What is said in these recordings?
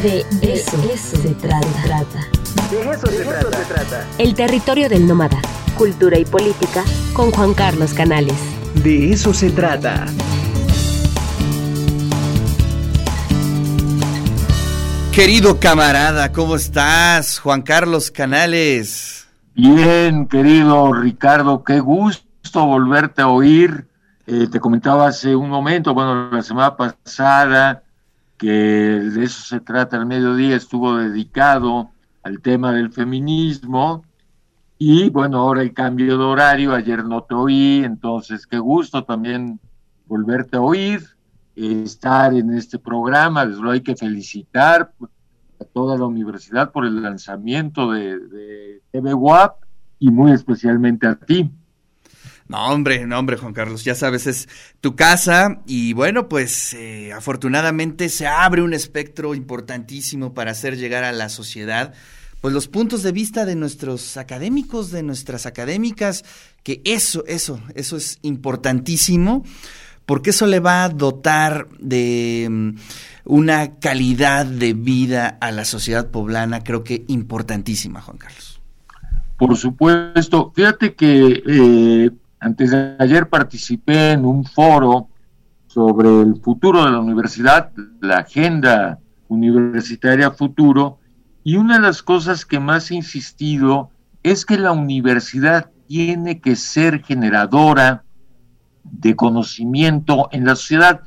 De eso, se trata. De eso, se, trata. El territorio del nómada. Cultura y política con Juan Carlos Canales. De eso se trata. Querido camarada, ¿cómo estás? Juan Carlos Canales. Bien, querido Ricardo, qué gusto volverte a oír. Eh, te comentaba hace un momento, bueno, la semana pasada, que de eso se trata el mediodía, estuvo dedicado al tema del feminismo. Y bueno, ahora el cambio de horario, ayer no te oí, entonces qué gusto también volverte a oír estar en este programa. Les lo hay que felicitar a toda la universidad por el lanzamiento de, de TV WAP y muy especialmente a ti. No, hombre, no, hombre, Juan Carlos, ya sabes, es tu casa y bueno, pues eh, afortunadamente se abre un espectro importantísimo para hacer llegar a la sociedad pues los puntos de vista de nuestros académicos, de nuestras académicas, que eso, eso, eso es importantísimo porque eso le va a dotar de mm, una calidad de vida a la sociedad poblana, creo que importantísima, Juan Carlos. Por supuesto, fíjate que eh, antes de ayer participé en un foro sobre el futuro de la universidad, la agenda universitaria futuro, y una de las cosas que más he insistido es que la universidad tiene que ser generadora de conocimiento en la sociedad.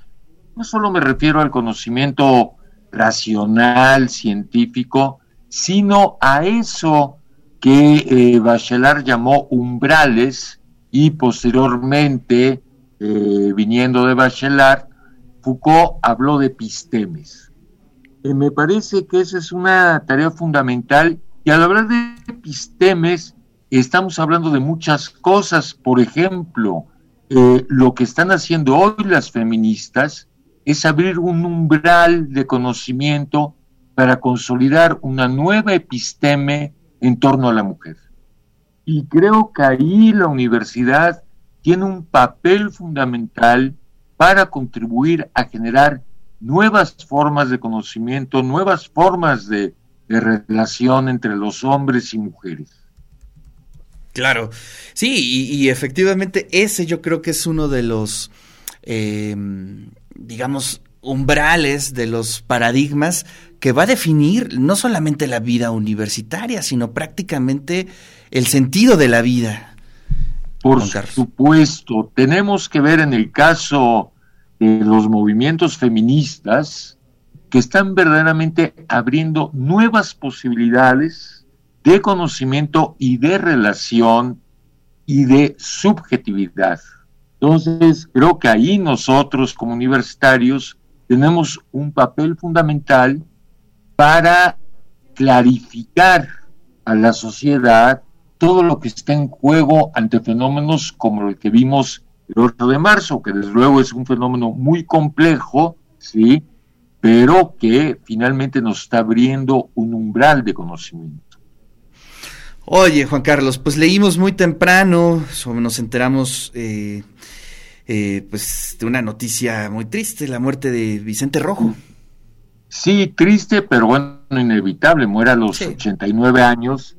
No solo me refiero al conocimiento racional, científico, sino a eso que eh, Bachelard llamó umbrales y posteriormente, eh, viniendo de Bachelard, Foucault habló de epistemes. Eh, me parece que esa es una tarea fundamental y al hablar de epistemes estamos hablando de muchas cosas, por ejemplo, eh, lo que están haciendo hoy las feministas es abrir un umbral de conocimiento para consolidar una nueva episteme en torno a la mujer. Y creo que ahí la universidad tiene un papel fundamental para contribuir a generar nuevas formas de conocimiento, nuevas formas de relación entre los hombres y mujeres. Claro, sí, y, efectivamente ese yo creo que es uno de los, em, digamos, umbrales, de los paradigmas que va a definir no solamente la vida universitaria, sino prácticamente el sentido de la vida. Por supuesto, tenemos que ver en el caso de los movimientos feministas que están verdaderamente abriendo nuevas posibilidades de conocimiento y de relación y de subjetividad. Entonces, creo que ahí nosotros como universitarios tenemos un papel fundamental para clarificar a la sociedad todo lo que está en juego ante fenómenos como el que vimos el 8 de marzo, que desde luego es un fenómeno muy complejo, ¿sí? pero que finalmente nos está abriendo un umbral de conocimiento. Oye, Juan Carlos, pues leímos muy temprano, nos enteramos eh, eh, pues de una noticia muy triste, la muerte de Vicente Rojo. Sí, triste, pero bueno, inevitable, muere a los 89 años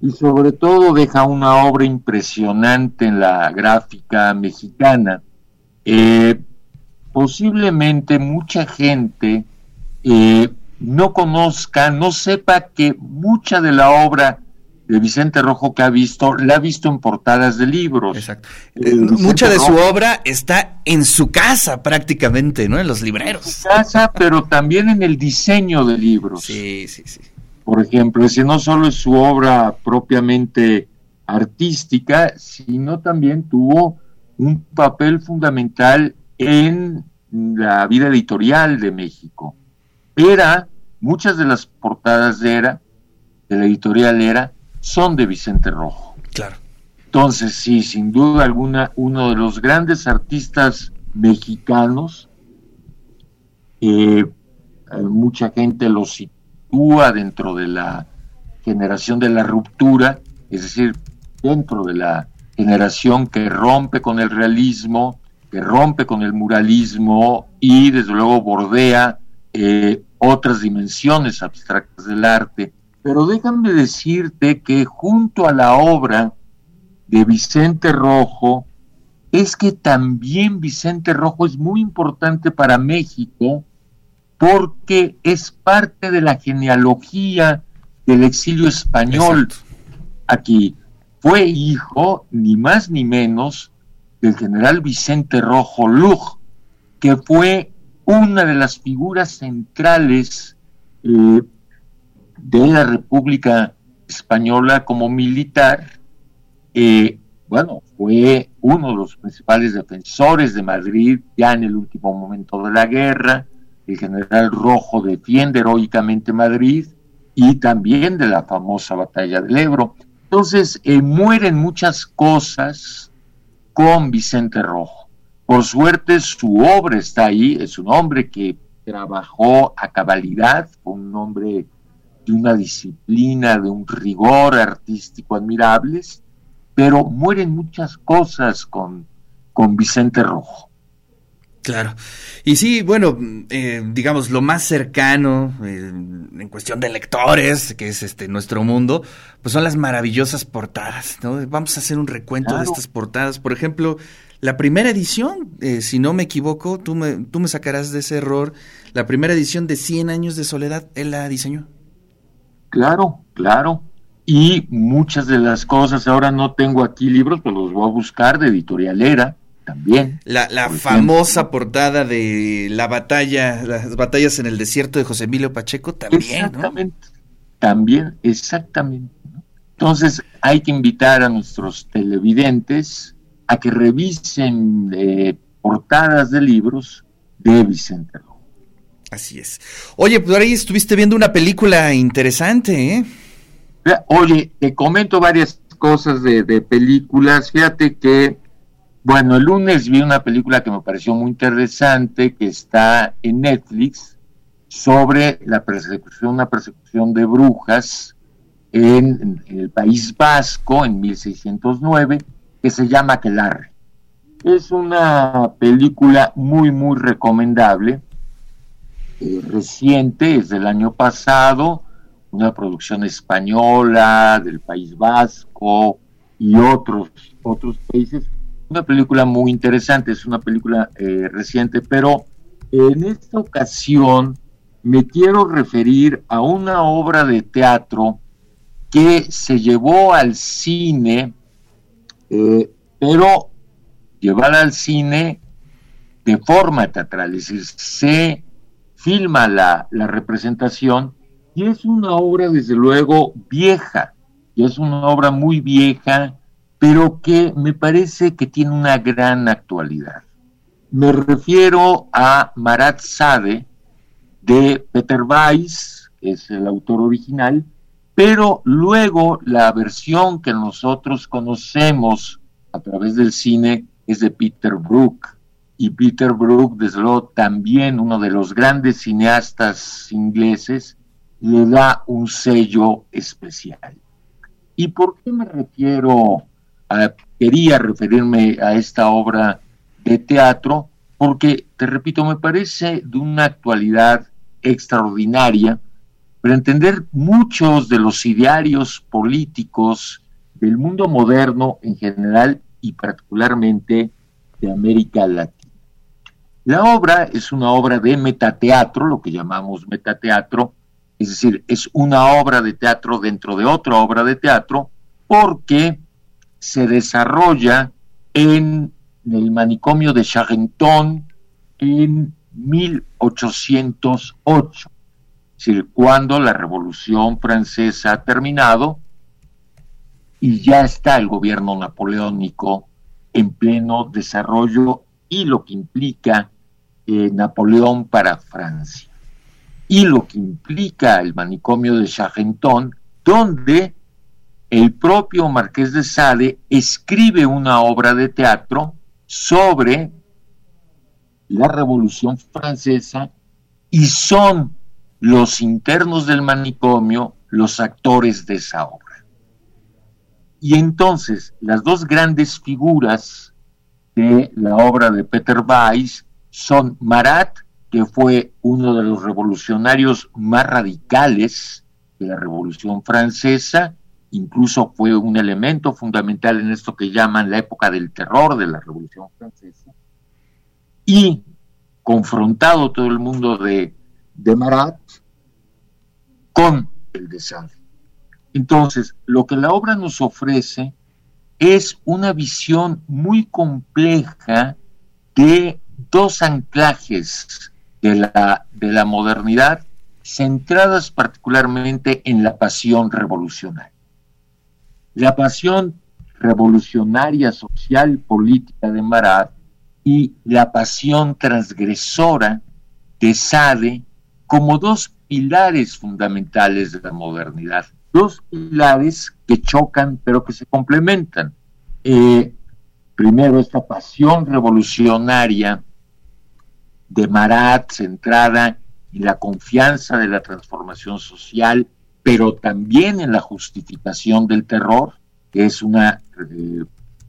y sobre todo deja una obra impresionante en la gráfica mexicana. Eh, posiblemente mucha gente no conozca, no sepa que mucha de la obra de Vicente Rojo que ha visto, la ha visto en portadas de libros. Exacto. Eh, mucha de su obra está en su casa prácticamente, ¿no? En los libreros. En su casa, pero también en el diseño de libros. Sí, sí, sí. Por ejemplo, ese no solo es su obra propiamente artística, sino también tuvo un papel fundamental en la vida editorial de México. Era, muchas de las portadas de Era, de la editorial Era, son de Vicente Rojo. Claro. Entonces, sí, sin duda alguna, uno de los grandes artistas mexicanos, eh, mucha gente lo sitúa dentro de la generación de la ruptura, es decir, dentro de la generación que rompe con el realismo, que rompe con el muralismo y desde luego bordea eh, otras dimensiones abstractas del arte, pero déjame decirte que junto a la obra de Vicente Rojo, es que también Vicente Rojo es muy importante para México porque es parte de la genealogía del exilio español aquí. Fue hijo, ni más ni menos, del general Vicente Rojo Lug, que fue una de las figuras centrales eh, de la República Española como militar. Eh, bueno, fue uno de los principales defensores de Madrid ya en el último momento de la guerra. El general Rojo defiende heroicamente Madrid y también de la famosa batalla del Ebro. Entonces, eh, mueren muchas cosas con Vicente Rojo. Por suerte su obra está ahí, es un hombre que trabajó a cabalidad, un hombre de una disciplina, de un rigor artístico admirables, pero mueren muchas cosas con, con Vicente Rojo. Claro. Y sí, bueno, eh, digamos, lo más cercano eh, en cuestión de lectores, que es este nuestro mundo, pues son las maravillosas portadas, ¿no? Vamos a hacer un recuento de estas portadas. Por ejemplo, la primera edición, eh, si no me equivoco, tú me, tú me sacarás de ese error, la primera edición de 100 años de soledad, él la diseñó. Claro, claro. Y muchas de las cosas, ahora no tengo aquí libros, pero los voy a buscar de editorialera también. La, la famosa portada de la batalla, las batallas en el desierto de José Emilio Pacheco también. Exactamente, también, exactamente. Entonces hay que invitar a nuestros televidentes a que revisen eh, portadas de libros de Vicente Rojo. Así es. Oye, pues ahí estuviste viendo una película interesante, ¿eh? Oye, te comento varias cosas de, películas. Fíjate que, bueno, el lunes vi una película que me pareció muy interesante, que está en Netflix, sobre la persecución, una persecución de brujas en, en el País Vasco en 1609 que se llama Aquelarre. Es una película muy, muy recomendable, eh, reciente, es del año pasado, una producción española del País Vasco y otros, otros países. Una película muy interesante, es una película eh, reciente, pero en esta ocasión me quiero referir a una obra de teatro que se llevó al cine eh, pero llevada al cine de forma teatral, es decir, se filma la, la representación y es una obra desde luego vieja, y es una obra muy vieja, pero que me parece que tiene una gran actualidad. Me refiero a Marat Sade de Peter Weiss, que es el autor original, pero luego la versión que nosotros conocemos a través del cine es de Peter Brook. Y Peter Brook, desde luego, también uno de los grandes cineastas ingleses, le da un sello especial. ¿Y por qué me refiero a, quería referirme a esta obra de teatro? Porque, te repito, me parece de una actualidad extraordinaria para entender muchos de los idearios políticos del mundo moderno en general y particularmente de América Latina. La obra es una obra de metateatro, lo que llamamos metateatro, es decir, es una obra de teatro dentro de otra obra de teatro, porque se desarrolla en el manicomio de Charenton en 1808 decir, cuando la Revolución Francesa ha terminado y ya está el gobierno napoleónico en pleno desarrollo y lo que implica eh, Napoleón para Francia. Y lo que implica el manicomio de Charenton, donde el propio Marqués de Sade escribe una obra de teatro sobre la Revolución Francesa y son los internos del manicomio los actores de esa obra. Y entonces las dos grandes figuras de la obra de Peter Weiss son Marat que fue uno de los revolucionarios más radicales de la Revolución Francesa, incluso fue un elemento fundamental en esto que llaman la época del terror de la Revolución Francesa, y confrontado todo el mundo de, de Marat con el desastre. Entonces, lo que la obra nos ofrece es una visión muy compleja de dos anclajes de la, de la modernidad centradas particularmente en la pasión revolucionaria. La pasión revolucionaria social política de Marat y la pasión transgresora de Sade como dos pilares fundamentales de la modernidad, dos pilares que chocan pero que se complementan. Eh, primero, esta pasión revolucionaria de Marat centrada en la confianza de la transformación social, pero también en la justificación del terror, que es un eh,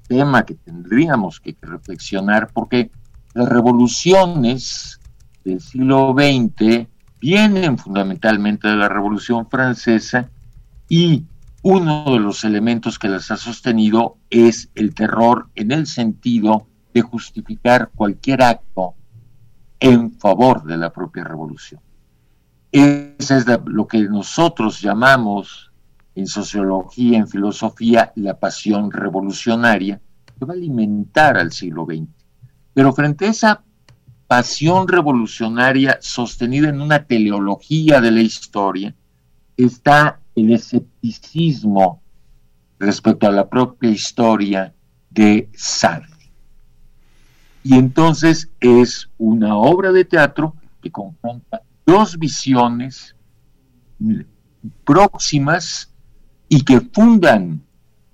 tema que tendríamos que reflexionar, porque las revoluciones del siglo XX vienen fundamentalmente de la Revolución Francesa y uno de los elementos que las ha sostenido es el terror en el sentido de justificar cualquier acto en favor de la propia revolución. Esa es lo que nosotros llamamos en sociología, en filosofía, la pasión revolucionaria, que va a alimentar al siglo XX. Pero frente a esa pasión revolucionaria sostenida en una teleología de la historia, está el escepticismo respecto a la propia historia de Sartre. Y entonces es una obra de teatro que confronta dos visiones próximas y que fundan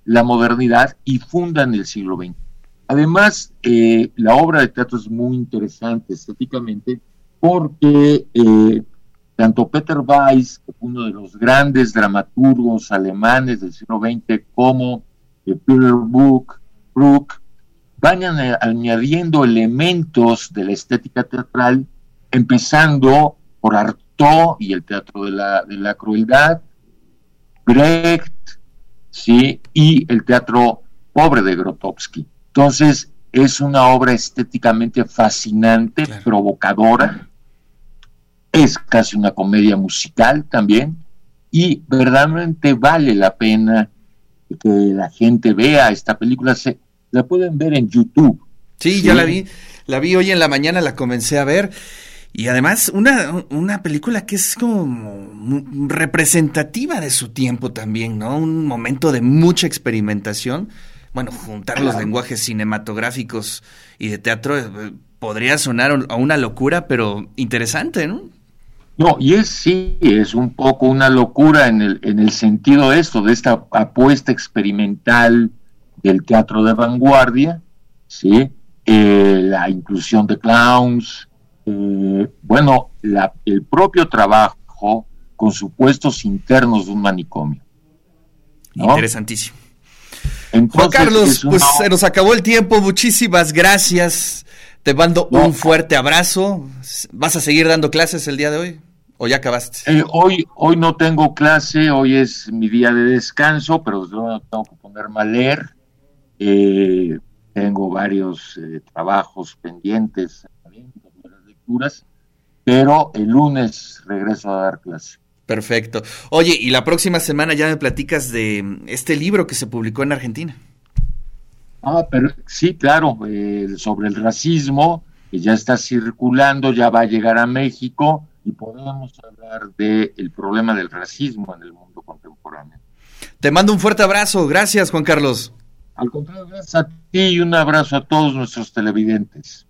la modernidad y fundan el siglo XX. Además, eh, la obra de teatro es muy interesante estéticamente porque eh, tanto Peter Weiss, uno de los grandes dramaturgos alemanes del siglo XX, como eh, Peter Brook, Brook, van añadiendo elementos de la estética teatral, empezando por Artaud y el teatro de la, de la crueldad, Brecht, ¿sí? y el teatro pobre de Grotowski. Entonces, es una obra estéticamente fascinante, provocadora, es casi una comedia musical también, y verdaderamente vale la pena que la gente vea esta película. Se, la pueden ver en YouTube. Sí, ya la vi, la vi hoy en la mañana, la comencé a ver. Y además, una, una película que es como representativa de su tiempo también, ¿no? Un momento de mucha experimentación bueno, juntar los lenguajes cinematográficos y de teatro eh, podría sonar a una locura, pero interesante, ¿no? No, y es sí, es un poco una locura en el, en el sentido de esto, de esta apuesta experimental del teatro de vanguardia, ¿sí? Eh, la inclusión de clowns, eh, bueno, la, el propio trabajo con supuestos internos de un manicomio. Interesantísimo. Juan Carlos, pues se nos acabó el tiempo. Muchísimas gracias. Te mando un fuerte abrazo. ¿Vas a seguir dando clases el día de hoy? ¿O ya acabaste? Eh, hoy, hoy no tengo clase, hoy es mi día de descanso, pero yo tengo que ponerme a leer. Eh, tengo varios eh, trabajos pendientes, lecturas, pero el lunes regreso a dar clase. Perfecto. Oye, y la próxima semana ya me platicas de este libro que se publicó en Argentina. Ah, pero sí, claro, sobre el racismo, que ya está circulando, ya va a llegar a México y podemos hablar del el problema del racismo en el mundo contemporáneo. Te mando un fuerte abrazo. Gracias, Juan Carlos. Al contrario, gracias a ti y un abrazo a todos nuestros televidentes.